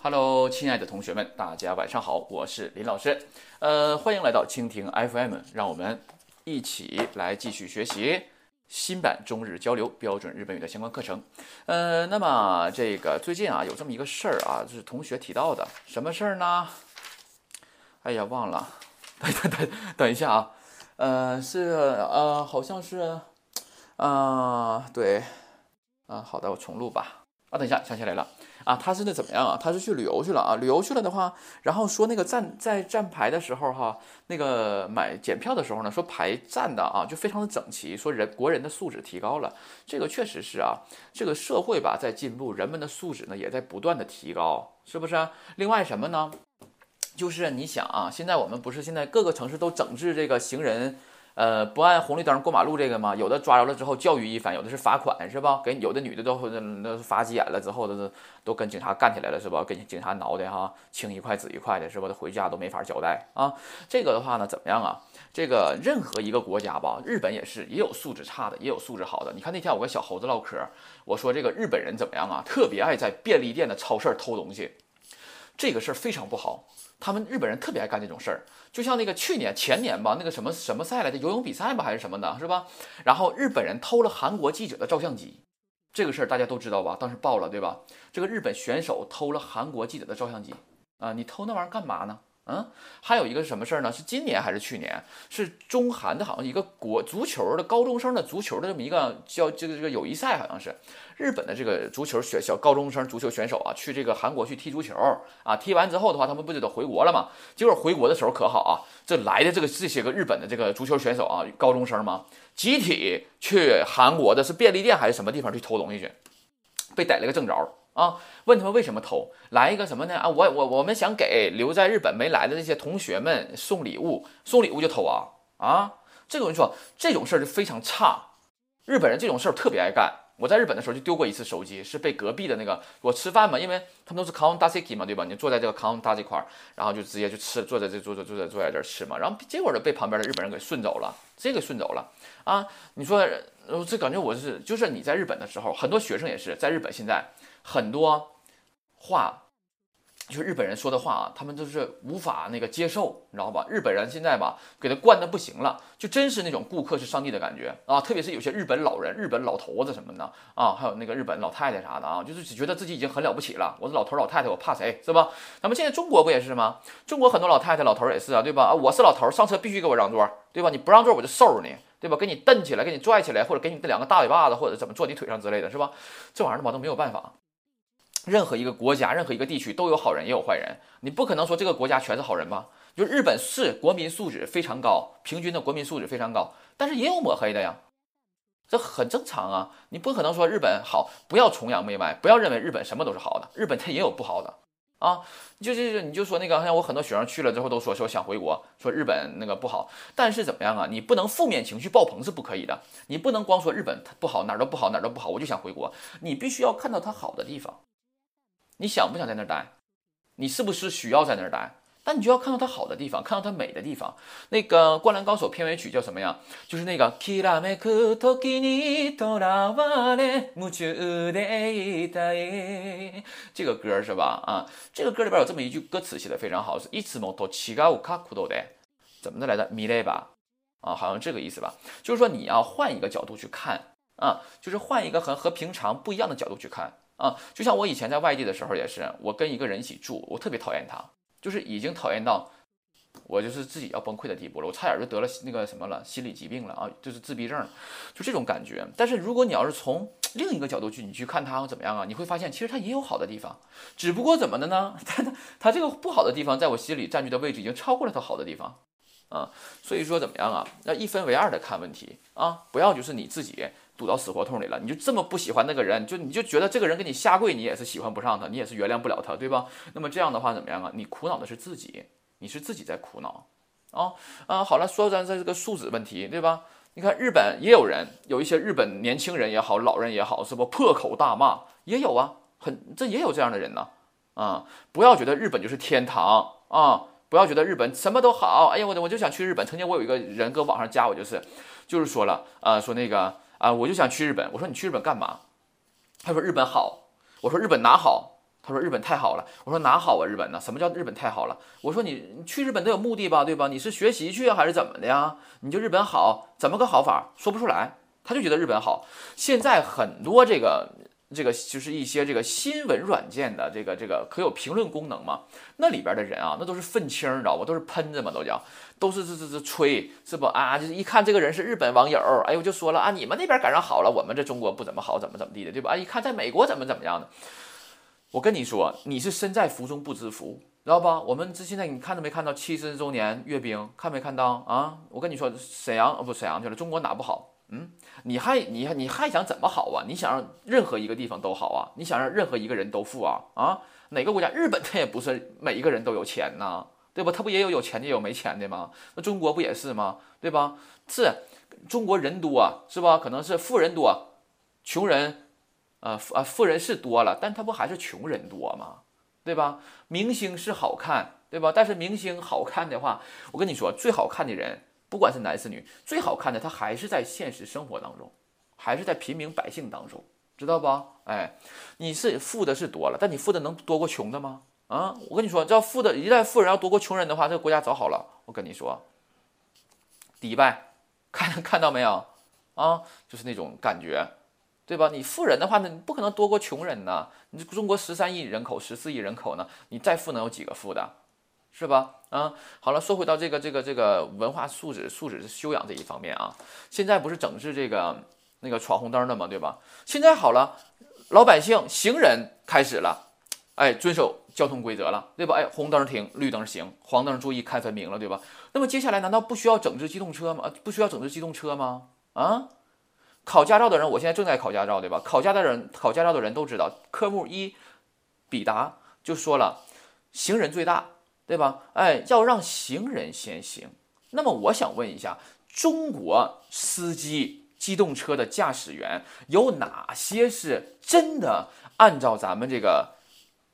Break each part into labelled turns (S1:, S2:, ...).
S1: Hello，亲爱的同学们，大家晚上好，我是林老师，呃，欢迎来到蜻蜓 FM，让我们一起来继续学习新版中日交流标准日本语的相关课程。呃，那么这个最近啊，有这么一个事儿啊，就是同学提到的，什么事儿呢？哎呀，忘了，等等等等一下啊，呃，是呃，好像是，啊，对，啊，好的，我重录吧。啊，等一下，想起来了。啊，他是那怎么样啊？他是去旅游去了啊，旅游去了的话，然后说那个站在站牌的时候哈，那个买检票的时候呢，说排站的啊就非常的整齐，说人国人的素质提高了，这个确实是啊，这个社会吧在进步，人们的素质呢也在不断的提高，是不是？另外什么呢？就是你想啊，现在我们不是现在各个城市都整治这个行人。呃，不按红绿灯过马路这个吗？有的抓着了之后教育一番，有的是罚款，是吧？给有的女的都那那罚急眼了之后，都是都跟警察干起来了，是吧？跟警察挠的哈，青一块紫一块的，是吧？回家都没法交代啊。这个的话呢，怎么样啊？这个任何一个国家吧，日本也是，也有素质差的，也有素质好的。你看那天我跟小猴子唠嗑，我说这个日本人怎么样啊？特别爱在便利店的超市偷东西，这个事儿非常不好。他们日本人特别爱干这种事儿，就像那个去年前年吧，那个什么什么赛来着游泳比赛吧，还是什么的，是吧？然后日本人偷了韩国记者的照相机，这个事儿大家都知道吧？当时爆了，对吧？这个日本选手偷了韩国记者的照相机啊，你偷那玩意儿干嘛呢？嗯，还有一个什么事儿呢？是今年还是去年？是中韩的，好像一个国足球的高中生的足球的这么一个叫这个这个友谊赛，好像是日本的这个足球选小高中生足球选手啊，去这个韩国去踢足球啊，踢完之后的话，他们不就得回国了吗？结果回国的时候可好啊，这来的这个这些个日本的这个足球选手啊，高中生嘛，集体去韩国的是便利店还是什么地方去偷东西去，被逮了个正着。啊，问他们为什么偷？来一个什么呢？啊，我我我们想给留在日本没来的那些同学们送礼物，送礼物就偷啊啊！这个我跟你说，这种事儿就非常差。日本人这种事儿特别爱干。我在日本的时候就丢过一次手机，是被隔壁的那个我吃饭嘛，因为他们都是 counter 嘛，对吧？你坐在这个 counter 这块儿，然后就直接就吃，坐在这坐坐坐在坐在这儿吃嘛，然后结果就被旁边的日本人给顺走了，这个顺走了啊！你说，这感觉我是就是你在日本的时候，很多学生也是在日本现在。很多话，就是日本人说的话啊，他们都是无法那个接受，你知道吧？日本人现在吧，给他惯的不行了，就真是那种顾客是上帝的感觉啊！特别是有些日本老人、日本老头子什么的啊，还有那个日本老太太啥的啊，就是只觉得自己已经很了不起了。我是老头儿老太太，我怕谁是吧？咱们现在中国不也是吗？中国很多老太太老头也是啊，对吧？啊，我是老头儿，上车必须给我让座，对吧？你不让座我就收拾你，对吧？给你蹬起来，给你拽起来，或者给你两个大嘴巴子，或者怎么坐你腿上之类的是吧？这玩意儿吧都没有办法。任何一个国家，任何一个地区都有好人也有坏人，你不可能说这个国家全是好人吧？就日本是国民素质非常高，平均的国民素质非常高，但是也有抹黑的呀，这很正常啊。你不可能说日本好，不要崇洋媚外，不要认为日本什么都是好的，日本它也有不好的啊。就就就你就说那个，像我很多学生去了之后都说说想回国，说日本那个不好，但是怎么样啊？你不能负面情绪爆棚是不可以的，你不能光说日本它不好，哪儿都不好，哪儿都不好，我就想回国，你必须要看到它好的地方。你想不想在那儿待？你是不是需要在那儿待？但你就要看到它好的地方，看到它美的地方。那个《灌篮高手》片尾曲叫什么呀？就是那个。这个歌是吧？啊，这个歌里边有这么一句歌词写的非常好，是“いつもと違う角度で”，怎么的来的？米雷吧？啊，好像这个意思吧？就是说你要换一个角度去看啊，就是换一个和和平常不一样的角度去看。 啊，就像我以前在外地的时候也是，我跟一个人一起住，我特别讨厌他，就是已经讨厌到我就是自己要崩溃的地步了，我差点就得了那个什么了，心理疾病了啊，就是自闭症，就这种感觉。但是如果你要是从另一个角度去，你去看他怎么样啊，你会发现其实他也有好的地方，只不过怎么的呢？他他他这个不好的地方，在我心里占据的位置已经超过了他好的地方啊，所以说怎么样啊？要一分为二的看问题啊，不要就是你自己。堵到死胡同里了，你就这么不喜欢那个人，就你就觉得这个人给你下跪，你也是喜欢不上他，你也是原谅不了他，对吧？那么这样的话怎么样啊？你苦恼的是自己，你是自己在苦恼啊啊！好了，说咱这个素质问题，对吧？你看日本也有人，有一些日本年轻人也好，老人也好，是不破口大骂也有啊，很这也有这样的人呢啊！不要觉得日本就是天堂啊，不要觉得日本什么都好，哎呀，我我就想去日本。曾经我有一个人搁网上加我，就是就是说了啊，说那个。啊，我就想去日本。我说你去日本干嘛？他说日本好。我说日本哪好？他说日本太好了。我说哪好啊？日本呢？什么叫日本太好了？我说你去日本都有目的吧，对吧？你是学习去还是怎么的呀？你就日本好，怎么个好法？说不出来，他就觉得日本好。现在很多这个。这个就是一些这个新闻软件的这个这个可有评论功能嘛？那里边的人啊，那都是愤青，你知道不？都是喷子嘛，都叫，都是这这这吹，是不啊？就是一看这个人是日本网友，哎呦就说了啊，你们那边赶上好了，我们这中国不怎么好，怎么怎么地的，对吧？啊，一看在美国怎么怎么样的，我跟你说，你是身在福中不知福，知道吧？我们这现在你看到没看到七十周年阅兵？看没看到啊？我跟你说，沈阳哦不沈阳去了，中国哪不好？嗯，你还你还你还想怎么好啊？你想让任何一个地方都好啊？你想让任何一个人都富啊？啊，哪个国家？日本他也不是每一个人都有钱呐，对吧？他不也有有钱的，也有没钱的吗？那中国不也是吗？对吧？是中国人多，是吧？可能是富人多，穷人，呃富啊富人是多了，但他不还是穷人多吗？对吧？明星是好看，对吧？但是明星好看的话，我跟你说，最好看的人。不管是男是女，最好看的他还是在现实生活当中，还是在平民百姓当中，知道吧？哎，你是富的是多了，但你富的能多过穷的吗？啊，我跟你说，要富的一旦富人要多过穷人的话，这个国家早好了。我跟你说，迪拜，看 看到没有？啊，就是那种感觉，对吧？你富人的话呢，你不可能多过穷人呢。你中国十三亿人口，十四亿人口呢，你再富能有几个富的？是吧？啊，好了，说回到这个这个这个文化素质、素质修养这一方面啊，现在不是整治这个那个闯红灯的嘛，对吧？现在好了，老百姓、行人开始了，哎，遵守交通规则了，对吧？哎，红灯停，绿灯行，黄灯注意看分明了，对吧？那么接下来难道不需要整治机动车吗？不需要整治机动车吗？啊，考驾照的人，我现在正在考驾照，对吧？考驾的人，考驾照的人都知道，科目一，笔答就说了，行人最大。对吧？哎，要让行人先行。那么我想问一下，中国司机、机动车的驾驶员有哪些是真的按照咱们这个，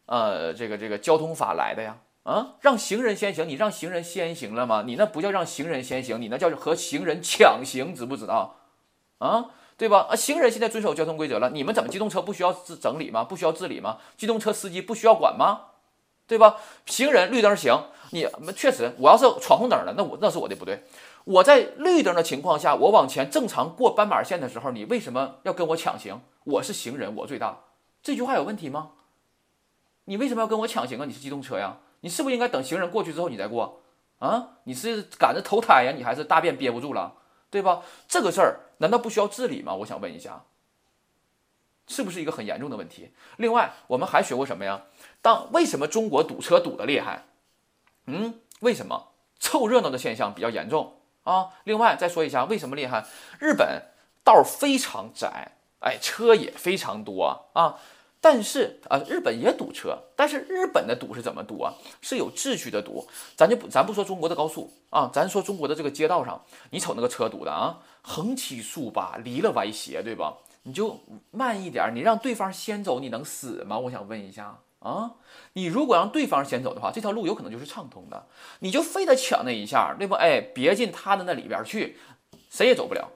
S1: 呃，这个这个交通法来的呀？啊，让行人先行，你让行人先行了吗？你那不叫让行人先行，你那叫和行人抢行，知不知道？啊，对吧？啊，行人现在遵守交通规则了，你们怎么机动车不需要治整理吗？不需要治理吗？机动车司机不需要管吗？对吧？行人绿灯行，你确实，我要是闯红灯了，那我那是我的不对。我在绿灯的情况下，我往前正常过斑马线的时候，你为什么要跟我抢行？我是行人，我最大，这句话有问题吗？你为什么要跟我抢行啊？你是机动车呀？你是不是应该等行人过去之后你再过啊？你是赶着投胎呀？你还是大便憋不住了，对吧？这个事儿难道不需要治理吗？我想问一下。是不是一个很严重的问题？另外，我们还学过什么呀？当为什么中国堵车堵得厉害？嗯，为什么凑热闹的现象比较严重啊？另外再说一下为什么厉害？日本道非常窄，哎，车也非常多啊。但是啊，日本也堵车，但是日本的堵是怎么堵啊？是有秩序的堵。咱就不咱不说中国的高速啊，咱说中国的这个街道上，你瞅那个车堵的啊，横七竖八，离了歪斜，对吧？你就慢一点，你让对方先走，你能死吗？我想问一下啊，你如果让对方先走的话，这条路有可能就是畅通的，你就非得抢那一下，对不？哎，别进他的那里边去，谁也走不了，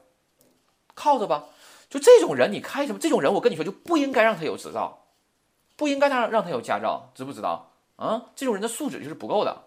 S1: 靠着吧。就这种人，你开什么？这种人，我跟你说，就不应该让他有执照，不应该让让他有驾照，知不知道？啊，这种人的素质就是不够的。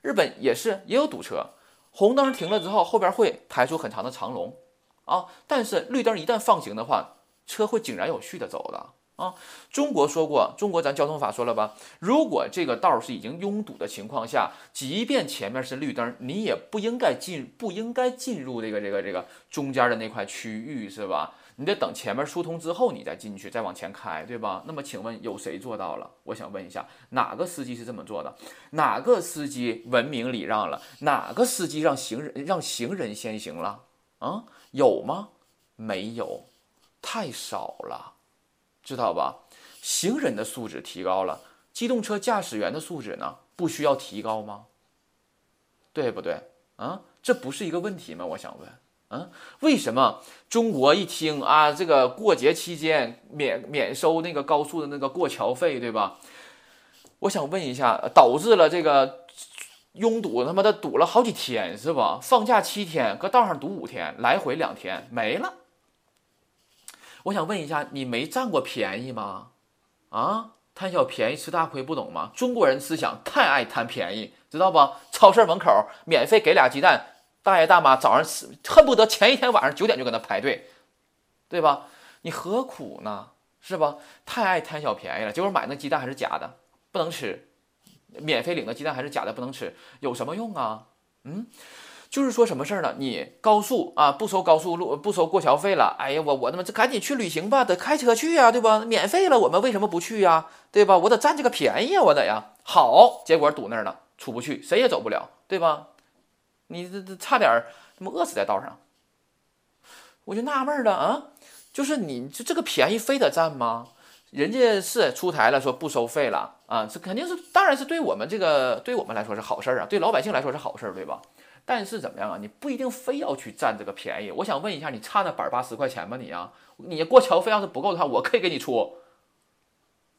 S1: 日本也是，也有堵车，红灯停了之后，后边会排出很长的长龙。啊！但是绿灯一旦放行的话，车会井然有序的走的啊。中国说过，中国咱交通法说了吧，如果这个道是已经拥堵的情况下，即便前面是绿灯，你也不应该进，不应该进入这个这个这个中间的那块区域，是吧？你得等前面疏通之后，你再进去，再往前开，对吧？那么请问有谁做到了？我想问一下，哪个司机是这么做的？哪个司机文明礼让了？哪个司机让行人让行人先行了？啊？有吗？没有，太少了，知道吧？行人的素质提高了，机动车驾驶员的素质呢？不需要提高吗？对不对？啊，这不是一个问题吗？我想问，啊，为什么中国一听啊，这个过节期间免免收那个高速的那个过桥费，对吧？我想问一下，导致了这个。拥堵他妈的堵了好几天是吧？放假七天，搁道上堵五天，来回两天没了。我想问一下，你没占过便宜吗？啊，贪小便宜吃大亏不懂吗？中国人思想太爱贪便宜，知道不？超市门口免费给俩鸡蛋，大爷大妈早上吃恨不得前一天晚上九点就搁那排队，对吧？你何苦呢？是吧？太爱贪小便宜了，结果买那鸡蛋还是假的，不能吃。免费领的鸡蛋还是假的，不能吃，有什么用啊？嗯，就是说什么事儿呢？你高速啊，不收高速路，不收过桥费了。哎呀，我我他妈这赶紧去旅行吧，得开车去呀，对吧？免费了，我们为什么不去呀？对吧？我得占这个便宜呀，我得呀。好，结果堵那儿了，出不去，谁也走不了，对吧？你这这差点他妈饿死在道上。我就纳闷了啊。就是你这这个便宜非得占吗？人家是出台了说不收费了啊，这肯定是当然是对我们这个对我们来说是好事儿啊，对老百姓来说是好事儿，对吧？但是怎么样啊？你不一定非要去占这个便宜。我想问一下，你差那百八十块钱吗？你啊，你过桥费要是不够的话，我可以给你出，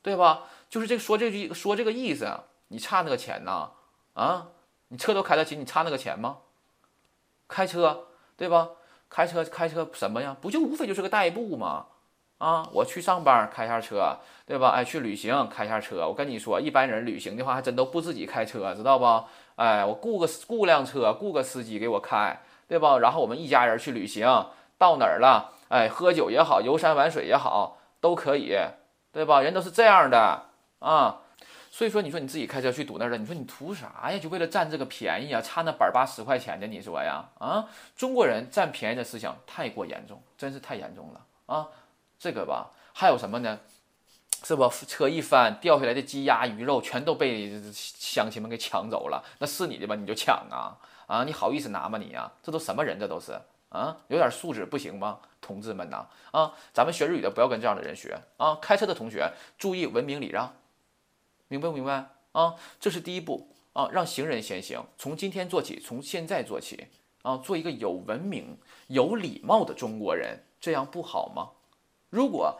S1: 对吧？就是这说这句说这个意思啊，你差那个钱呐啊？你车都开得起，你差那个钱吗？开车对吧？开车开车什么呀？不就无非就是个代步吗？啊，我去上班开下车，对吧？哎，去旅行开下车。我跟你说，一般人旅行的话还真都不自己开车，知道不？哎，我雇个雇辆车，雇个司机给我开，对吧？然后我们一家人去旅行，到哪儿了？哎，喝酒也好，游山玩水也好，都可以，对吧？人都是这样的啊。所以说，你说你自己开车去堵那儿了，你说你图啥呀？就为了占这个便宜啊？差那百八十块钱的，你说呀？啊，中国人占便宜的思想太过严重，真是太严重了啊！这个吧，还有什么呢？是不车一翻，掉下来的鸡鸭鱼肉全都被乡亲们给抢走了。那是你的吧？你就抢啊？啊，你好意思拿吗你呀？这都什么人？这都是啊，有点素质不行吗？同志们呐，啊，咱们学日语的不要跟这样的人学啊！开车的同学注意文明礼让。明白不明白啊？这是第一步啊，让行人先行，从今天做起，从现在做起啊，做一个有文明、有礼貌的中国人，这样不好吗？如果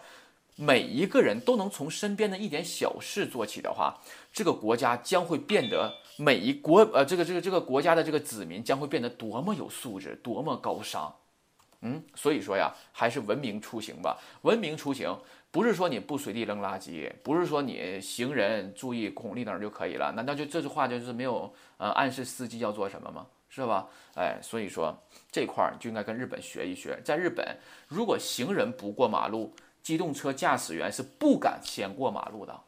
S1: 每一个人都能从身边的一点小事做起的话，这个国家将会变得每一国呃，这个这个这个国家的这个子民将会变得多么有素质，多么高尚。嗯，所以说呀，还是文明出行吧。文明出行不是说你不随地扔垃圾，不是说你行人注意红绿灯就可以了。难道就这句话就是没有呃暗示司机要做什么吗？是吧？哎，所以说这块儿就应该跟日本学一学。在日本，如果行人不过马路，机动车驾驶员是不敢先过马路的，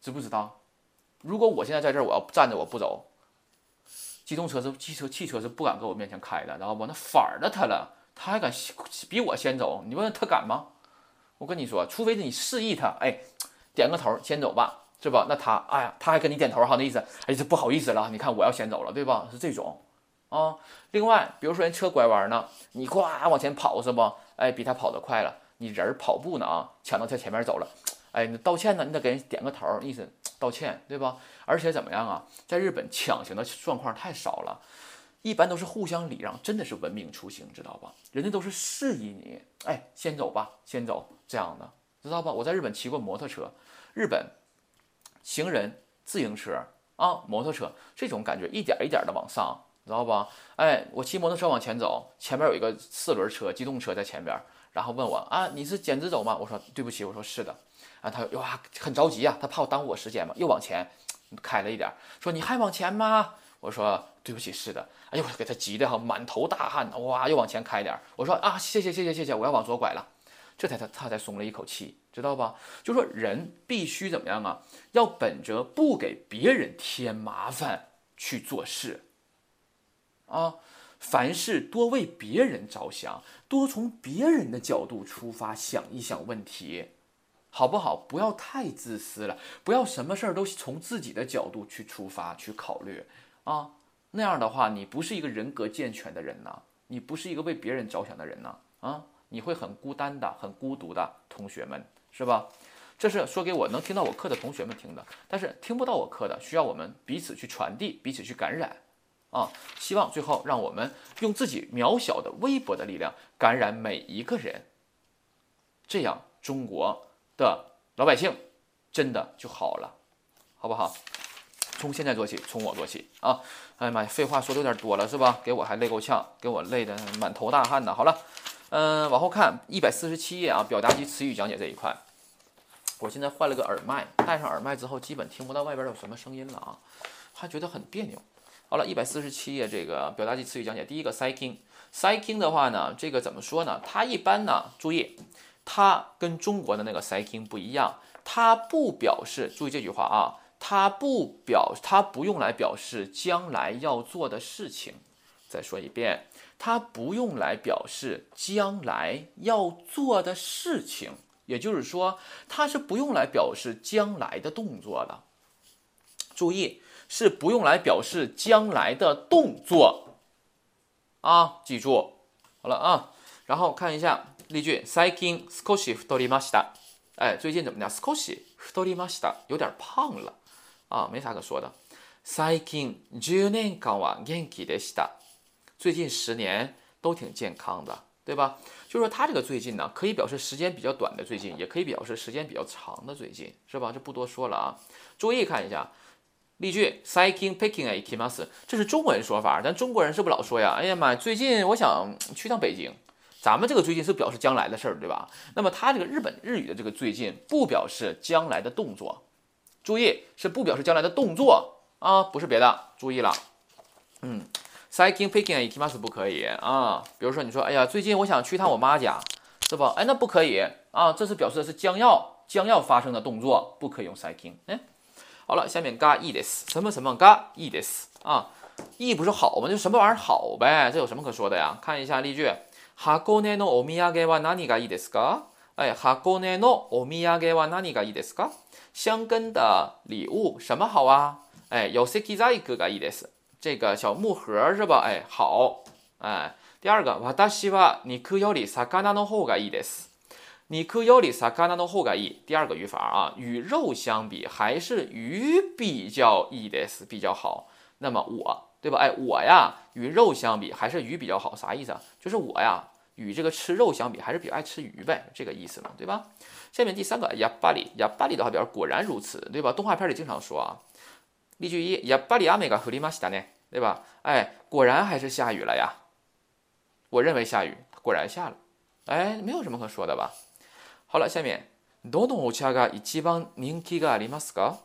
S1: 知不知道？如果我现在在这儿，我要站着我不走，机动车是汽车汽车是不敢搁我面前开的，然后我那反儿的他了。他还敢比我先走？你问他敢吗？我跟你说，除非是你示意他，哎，点个头先走吧，是吧？那他，哎呀，他还跟你点头哈，那意思，哎，这不好意思了，你看我要先走了，对吧？是这种啊。另外，比如说人车拐弯呢，你呱往前跑是不？哎，比他跑得快了，你人跑步呢啊，抢到他前面走了，哎，你道歉呢，你得给人点个头，意思道歉，对吧？而且怎么样啊？在日本抢行的状况太少了。一般都是互相礼让，真的是文明出行，知道吧？人家都是示意你，哎，先走吧，先走，这样的，知道吧？我在日本骑过摩托车，日本行人、自行车啊，摩托车这种感觉一点一点的往上，知道吧？哎，我骑摩托车往前走，前面有一个四轮车、机动车在前边，然后问我啊，你是简直走吗？我说对不起，我说是的。啊，他哇很着急啊，他怕我耽误我时间嘛，又往前开了一点，说你还往前吗？我说对不起，是的。哎呦，给他急的哈，满头大汗，哇，又往前开点。我说啊，谢谢谢谢谢谢，我要往左拐了。这才他他才松了一口气，知道吧？就说人必须怎么样啊？要本着不给别人添麻烦去做事啊，凡事多为别人着想，多从别人的角度出发想一想问题，好不好？不要太自私了，不要什么事儿都从自己的角度去出发去考虑。啊，那样的话，你不是一个人格健全的人呐，你不是一个为别人着想的人呐，啊，你会很孤单的，很孤独的，同学们，是吧？这是说给我能听到我课的同学们听的，但是听不到我课的，需要我们彼此去传递，彼此去感染，啊，希望最后让我们用自己渺小的、微薄的力量感染每一个人，这样中国的老百姓真的就好了，好不好？从现在做起，从我做起啊！哎呀妈呀，废话说的有点多了是吧？给我还累够呛，给我累的满头大汗呢。好了，嗯，往后看一百四十七页啊，表达及词语讲解这一块，我现在换了个耳麦，戴上耳麦之后，基本听不到外边有什么声音了啊，还觉得很别扭。好了，一百四十七页这个表达及词语讲解，第一个 cycling，cycling 的话呢，这个怎么说呢？它一般呢，注意，它跟中国的那个 cycling 不一样，它不表示，注意这句话啊，它不表，它不用来表示将来要做的事情。再说一遍，它不用来表示将来要做的事情，也就是说，它是不用来表示将来的动作的。注意。是不用来表示将来的动作啊，记住好了啊。然后看一下例句：Saikin skoshi futorimashita。哎，最近怎么样？skoshi futorimashita，有点胖了啊，没啥可说的。Saikin ju nen kan wa genki deshita。最近十年都挺健康的，对吧？就是说它这个最近呢，可以表示时间比较短的最近，也可以表示时间比较长的最近，是吧？就不多说了啊。注意看一下。例句：Cycling picking a kimas，这是中文说法，但中国人是不是老说呀。哎呀妈，最近我想去趟北京。咱们这个最近是表示将来的事儿，对吧？那么它这个日本日语的这个最近不表示将来的动作，注意是不表示将来的动作啊，不是别的，注意了。嗯，Cycling picking a kimas 不可以啊。比如说你说，哎呀，最近我想去趟我妈家，是吧？哎，那不可以啊，这是表示的是将要将要发生的动作，不可以用 cycling。哎。好了，下面嘎いいです。什么什么嘎いいです啊？いい不是好吗？就什么玩意儿好呗？这有什么可说的呀？看一下例句。箱根のお土産は何がいいですか？哎，箱根のお土産は何がいいですか？香根的礼物什么好啊？哎，有セキザイクがいいです。这个小木盒是吧？哎，好。哎，第二个，私は肉より魚の方がいいです。 你可要里萨卡纳诺后改译，第二个语法啊，与肉相比还是鱼比较易的是比较好。那么我对吧？哎，我呀，与肉相比还是鱼比较好，啥意思啊？就是我呀，与这个吃肉相比还是比较爱吃鱼呗，这个意思嘛，对吧？下面第三个呀巴里呀巴里的话表示果然如此，对吧？动画片里经常说啊。例句一呀巴里阿美嘎弗里马西达呢，对吧？哎，果然还是下雨了呀。我认为下雨，果然下了。哎，没有什么可说的吧？好了，下面，どのお茶が一番人気がありますか？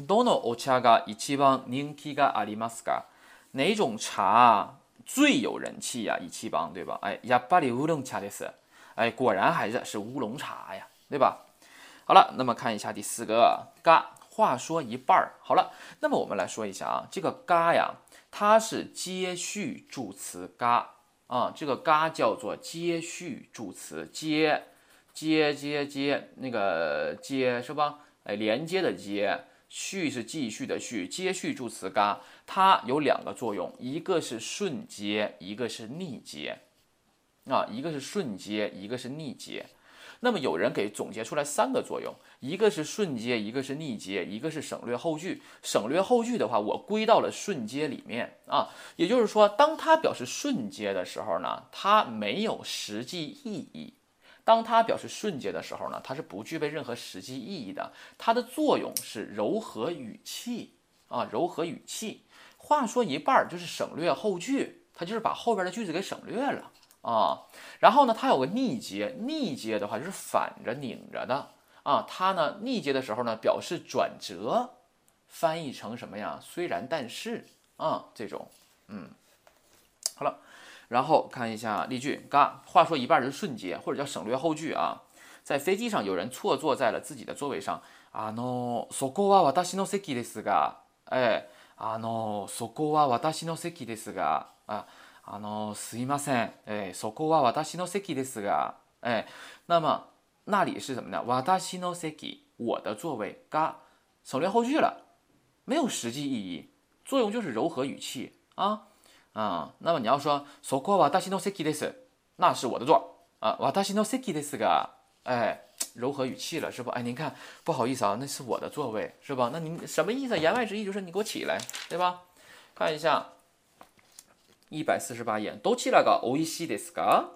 S1: どのお茶が一番人気がありますか？哪种茶最有人气呀？一七帮对吧？哎，やっぱり乌龙茶です。哎，果然还是是乌龙茶呀，对吧？好了，那么看一下第四个，嘎。话说一半儿，好了，那么我们来说一下啊，这个嘎呀，它是接续助词嘎啊，这个嘎叫做接续助词接。 接接接，那个接是吧？哎，连接的接，续是继续的续，接续助词嘎，它有两个作用，一个是顺接，一个是逆接，啊，一个是顺接，一个是逆接。那么有人给总结出来三个作用，一个是顺接，一个是逆接，一个是省略后句。省略后句的话，我归到了顺接里面啊。也就是说，当它表示顺接的时候呢，它没有实际意义。当它表示瞬间的时候呢，它是不具备任何实际意义的。它的作用是柔和语气啊，柔和语气。话说一半就是省略后句，它就是把后边的句子给省略了啊。然后呢，它有个逆接，逆接的话就是反着拧着的啊。它呢逆接的时候呢表示转折，翻译成什么呀？虽然但是啊这种，嗯，然后看一下例句，嘎，话说一半是瞬接，或者叫省略后句啊。在飞机上，有人错坐在了自己的座位上。あの、そこは私の席ですが、え、あの、そこは私の席ですが、あ、あの、すいません、え、そこは私の席ですが、哎，那么那里是什么呢？私の席，我的座位，嘎，省略后句了，没有实际意义，作用就是柔和语气啊。 啊，那么你要说そこは私の席です，那是我的座啊。私の席ですが，哎，柔和语气了是吧？哎，您看，不好意思啊，那是我的座位是吧？那您什么意思？言外之意就是你给我起来，对吧？看一下一百四十八页，どちらが美味しいですか？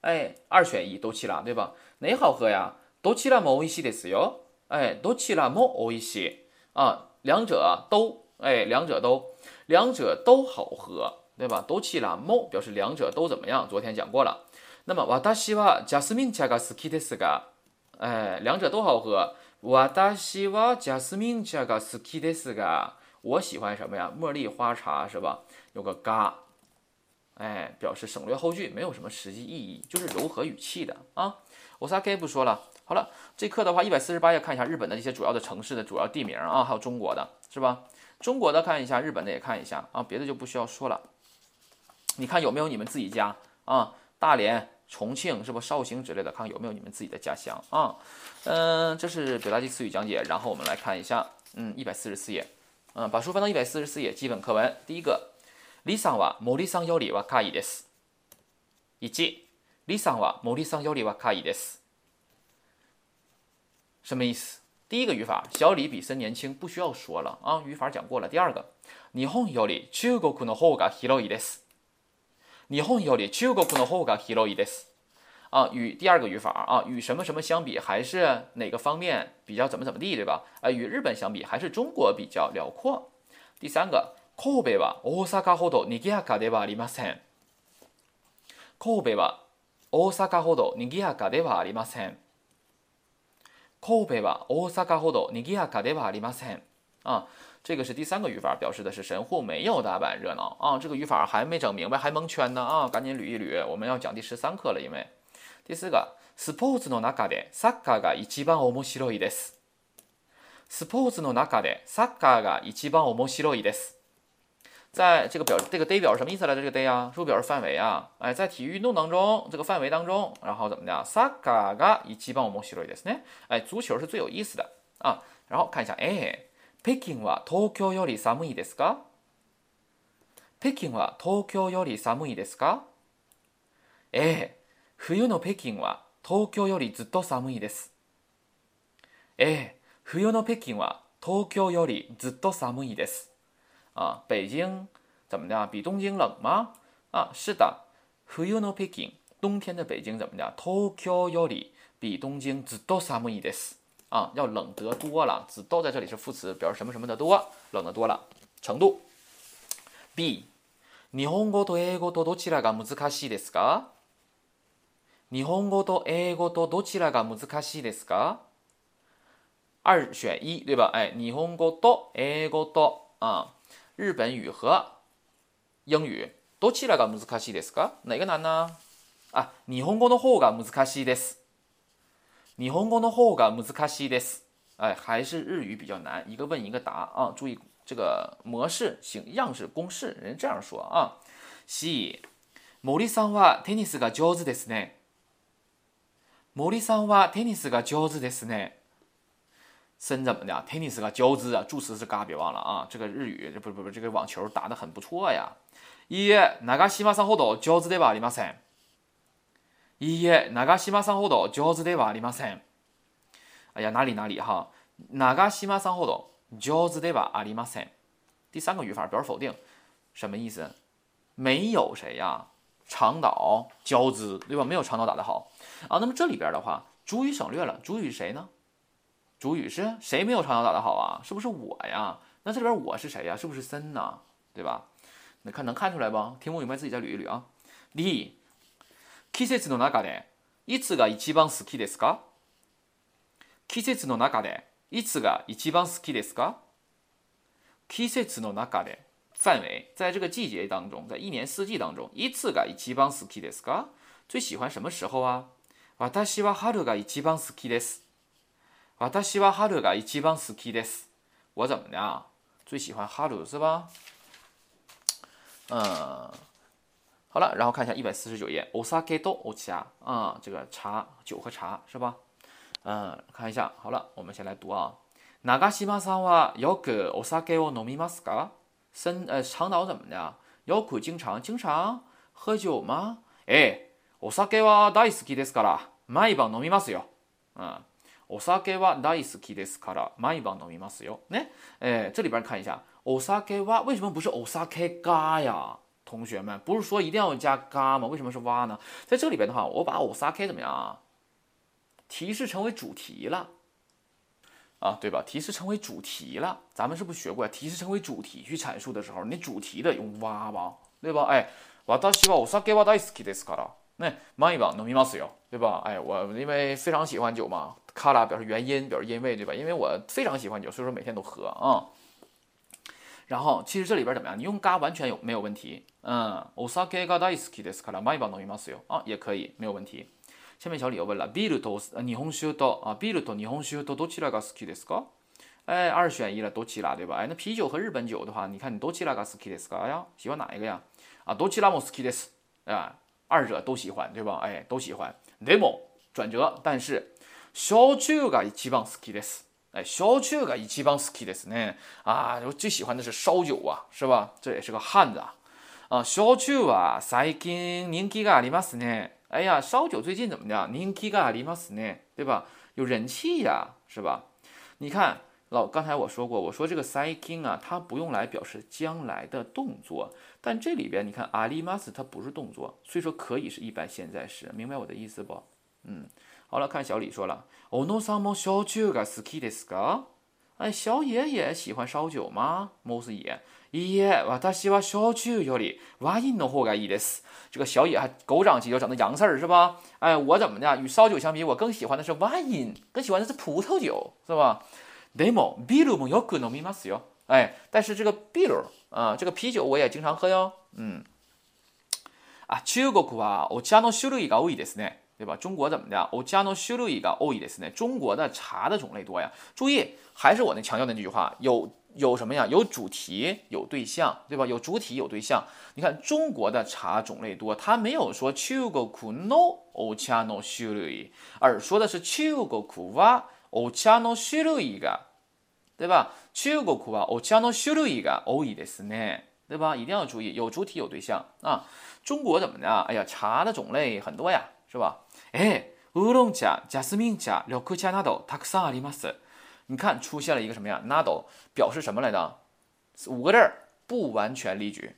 S1: 哎，二选一，都起了，对吧？哪好喝呀？どちらも美味しいですよ。哎，どちらも美味しい啊，两者都，哎，两者都，两者都好喝。 对吧？都起了も表示两者都怎么样？昨天讲过了。那么私はジャスミン茶が好きですが， 哎，两者都好喝。私はジャスミン茶が好きですが，我喜欢什么呀？茉莉花茶是吧？有个が，哎，表示省略后句，没有什么实际意义，就是柔和语气的啊。我萨 K 不说了。好了，这课的话，一百四十八页看一下日本的一些主要的城市的主要地名啊，还有中国的是吧？中国的看一下，日本的也看一下啊，别的就不需要说了。 你看有没有你们自己家啊？大连、重庆是不绍兴之类的？看有没有你们自己的家乡啊？嗯，这是表达级词语讲解，然后我们来看一下，嗯，一百四十四页，嗯，把书翻到一百四十四页，基本课文第一个，李桑は森さんより若いです。一、李桑は森さんより若いです。什么意思？第一个语法，小李比森年轻，不需要说了啊，语法讲过了。第二个，日本より中国の方が広いです。 日本より中国の方が広いです。啊，与第二个语法啊，与什么什么相比，还是哪个方面比较怎么怎么地，对吧？啊，与日本相比，还是中国比较辽阔。第三个，神戸は大阪ほど賑やかではありません。神戸は大阪ほど賑やかではありません。神戸は大阪ほど賑やかではありません。啊。 这个是第三个语法，表示的是神户没有大阪热闹啊。这个语法还没整明白，还蒙圈呢啊！赶紧捋一捋，我们要讲第十三课了。因为第四个，スポーツの中でサッカーが一番面白いです。スポーツの中でサッカーが一番面白いです。在这个表，这个 day 表什么意思来着？这个 day 啊，是不是表示范围啊？哎，在体育运动当中，这个范围当中，然后怎么的？サッカーが一番面白いですね。哎，足球是最有意思的啊。然后看一下，哎。 北京は東京より寒いですか？北京は東京より寒いですか？ええ、冬の北京は東京よりずっと寒いです。ええ、冬の北京は東京よりずっと寒いです。啊，北京怎么的？比东京冷吗？啊，是的，冬の北京，冬天的北京怎么的？東京より比东京ずっと寒いです。啊，要冷得多了，子都在这里是副词，表示什么什么的多，冷得多了，程度。B，日本語と英語とどちらが難しいですか？日本語と英語とどちらが難しいですか？二选一，对吧？哎，日本語と英語と啊，日本语和英语どちらが難しいですか？哪个难呢？啊，日本語の方が難しいです。 日本語の方が難しいです。哎，还是日语比较难，一个问一个答啊！注意这个模式、形样式、公式，人这样说啊。C，森さんはテニスが上手ですね。森さんはテニスが上手ですね。森怎么的？テニスが上手啊，助词是嘎，别忘了啊。这个日语，这不不不，这个网球打得很不错呀。いいえ、長島さんほど上手ではありません。 いいえ、長島さんほど上手ではありません。哎呀，哪里哪里哈，長島さんほど上手ではありません。第三个语法表示否定，什么意思？没有谁呀，长岛交织对吧？没有长岛打得好啊。那么这里边的话，主语省略了，主语谁呢？主语是谁没有长岛打得好啊？是不是我呀？那这里边我是谁呀？是不是森呢？对吧？你看能看出来不？听不明白自己再捋一捋啊。D 季節の中でいつが一番好きですか？季節の中でいつが一番好きですか？季節の中で范围在这个季节当中，在一年四季当中，いつが一番好きですか？最喜欢什么时候啊？私は春が一番好きです。私は春が一番好きです。我怎么的？最喜欢春是吧？嗯。好了，然后看一下一百四十九页，osake do ocha 啊，这个茶酒和茶是吧？嗯，看一下。好了，我们先来读啊。長島さんはよくお酒を飲みますか？森呃长岛怎么的？よく经常经常喝酒吗？え、お酒は大好きですから毎晩飲みますよ。嗯，お酒は大好きですから毎晩飲みますよ。ね，哎，这里边看一下，お酒は为什么不是お酒が呀？ 同学们，不是说一定要加嘎吗？为什么是哇呢？在这里边的话，我把 osake 怎么样啊？提示成为主题了啊，对吧？提示成为主题了，咱们是不是学过呀？提示成为主题去阐述的时候，你主题的用哇吧，对吧？哎，私はお酒は大好きですから 那毎晩飲みますよ，对吧？哎，我因为非常喜欢酒嘛，卡拉表示原因，表示因为，对吧？因为我非常喜欢酒，所以说每天都喝啊。 然后其实这里边怎么样？你用嘎完全有没有问题？嗯，お酒が大好きですから毎晩飲みますよ啊，也可以，没有问题。下面小李又问了，ビールと日本酒と啊，ビールと日本酒とどちらが好きですか？哎，二选一了，都起啦，对吧？哎，那啤酒和日本酒的话，你看你都起啦个好きですか呀？喜欢哪一个呀？啊，どちらも好きです，啊，二者都喜欢，对吧？哎，都喜欢。でも转折，但是焼酎が一番好きです。 哎，烧酒が一番好きですね。啊，我最喜欢的是烧酒啊，是吧？这也是个汉子啊。啊，烧酒は最近人気がありますね。哎呀，烧酒最近怎么样？人気がありますね，对吧？有人气呀，是吧？你看老，刚才我说过，我说这个最近啊，它不用来表示将来的动作，但这里边你看あります它不是动作，所以说可以是一般现在时，明白我的意思不？嗯。 好了，看小李说了，おのさも焼酎が好きですか？哎，小野也喜欢烧酒吗？モス野，いいえ、私は焼酎よりワインの方がいいです。这个小野还狗长犄角，整的洋事儿是吧？哎，我怎么的？与烧酒相比，我更喜欢的是ワイン，更喜欢的是葡萄酒，是吧？でもビールもよく飲みますよ。哎，但是这个ビール啊，这个啤酒我也经常喝哟。嗯，啊，中国はお茶の種類が多いですね。 对吧？中国怎么的？哦，加诺修路一个哦，伊的是呢。中国的茶的种类多呀。注意，还是我那强调那句话，有有什么呀？有主题，有对象，对吧？有主体，有对象。你看中国的茶种类多，它没有说中国苦 no 哦加诺修路一，而说的是中国苦哇哦加诺修路一个，对吧？中国苦哇哦加诺修路一个哦伊的是呢，对吧？一定要注意，有主体，有对象啊。中国怎么的？哎呀，茶的种类很多呀，是吧？哎，乌龙茶、ジャスミン茶、緑茶などたくさんあります。你看，出现了一个什么呀？など表示什么来着？五个字儿，不完全例句，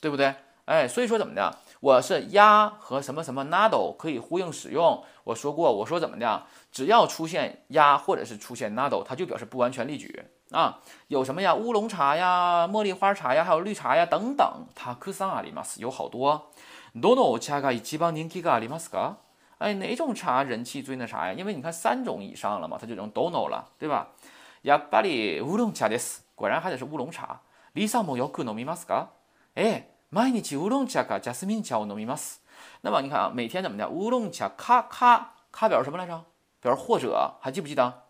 S1: 对不对？哎，所以说怎么的？我是呀和什么什么など可以呼应使用。我说过，我说怎么的？只要出现呀或者是出现など，它就表示不完全例句啊。有什么呀？乌龙茶呀、茉莉花茶呀、还有绿茶呀等等。たくさんあります，有好多。どのお茶が一番人気がありますか？ 哎，哪种茶人气最那啥呀？因为你看三种以上了嘛，它就成 dono 了，对吧？やっぱり乌龍茶です。果然还得是乌龙茶。リサもよく飲みますか？哎，毎日乌龍茶かジャスミン茶を飲みます。那么你看啊，每天怎么的？乌龍茶咔咔咔表示什么来着？表示或者，还记不记得？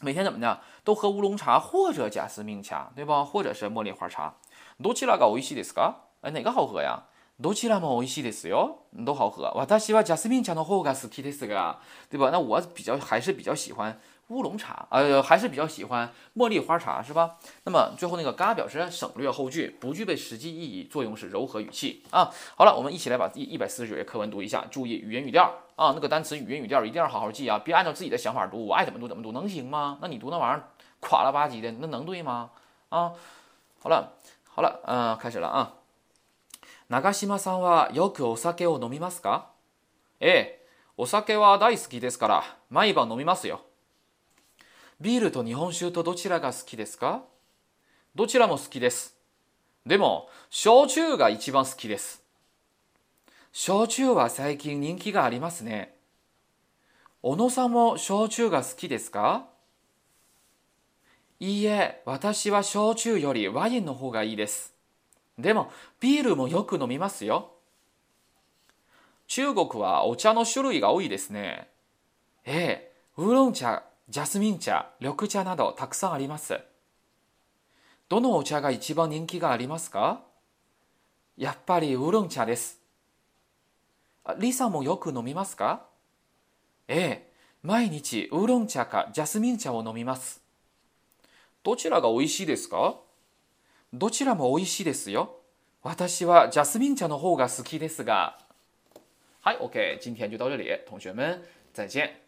S1: 每天怎么的？都喝乌龙茶或者ジャスミン茶，对吧？或者是茉莉花茶。どちらが美味しいですか？哎，哪个好喝呀？ どちらも美味しいですよ，都好喝。私はジャスミン茶の方が好きですが，对吧？那我比较还是比较喜欢乌龙茶，呃，还是比较喜欢茉莉花茶，是吧？那么最后那个嘎表示省略后句，不具备实际意义，作用是柔和语气啊。好了，我们一起来把第一百四十九页课文读一下，注意语音语调啊，那个单词语音语调一定要好好记啊，别按照自己的想法读，我爱怎么读怎么读，能行吗？那你读那玩意儿垮了吧唧的，那能对吗？啊，好了，好了，嗯，开始了啊。 長島さんはよくお酒を飲みますか？ええ、お酒は大好きですから、毎晩飲みますよ。ビールと日本酒とどちらが好きですか？どちらも好きです。でも、焼酎が一番好きです。焼酎は最近人気がありますね。小野さんも焼酎が好きですか？いいえ、私は焼酎よりワインの方がいいです。でも、ビールもよく飲みますよ。中国はお茶の種類が多いですね。ええ、ウーロン茶、ジャスミン茶、緑茶などたくさんあります。どのお茶が一番人気がありますか？やっぱりウーロン茶です。リサもよく飲みますか？ええ、毎日ウーロン茶かジャスミン茶を飲みます。どちらが美味しいですか？どちらも美味しいですよ。私はジャスミン茶の方が好きですが。はい、OK，今天就到这里，同学们再见。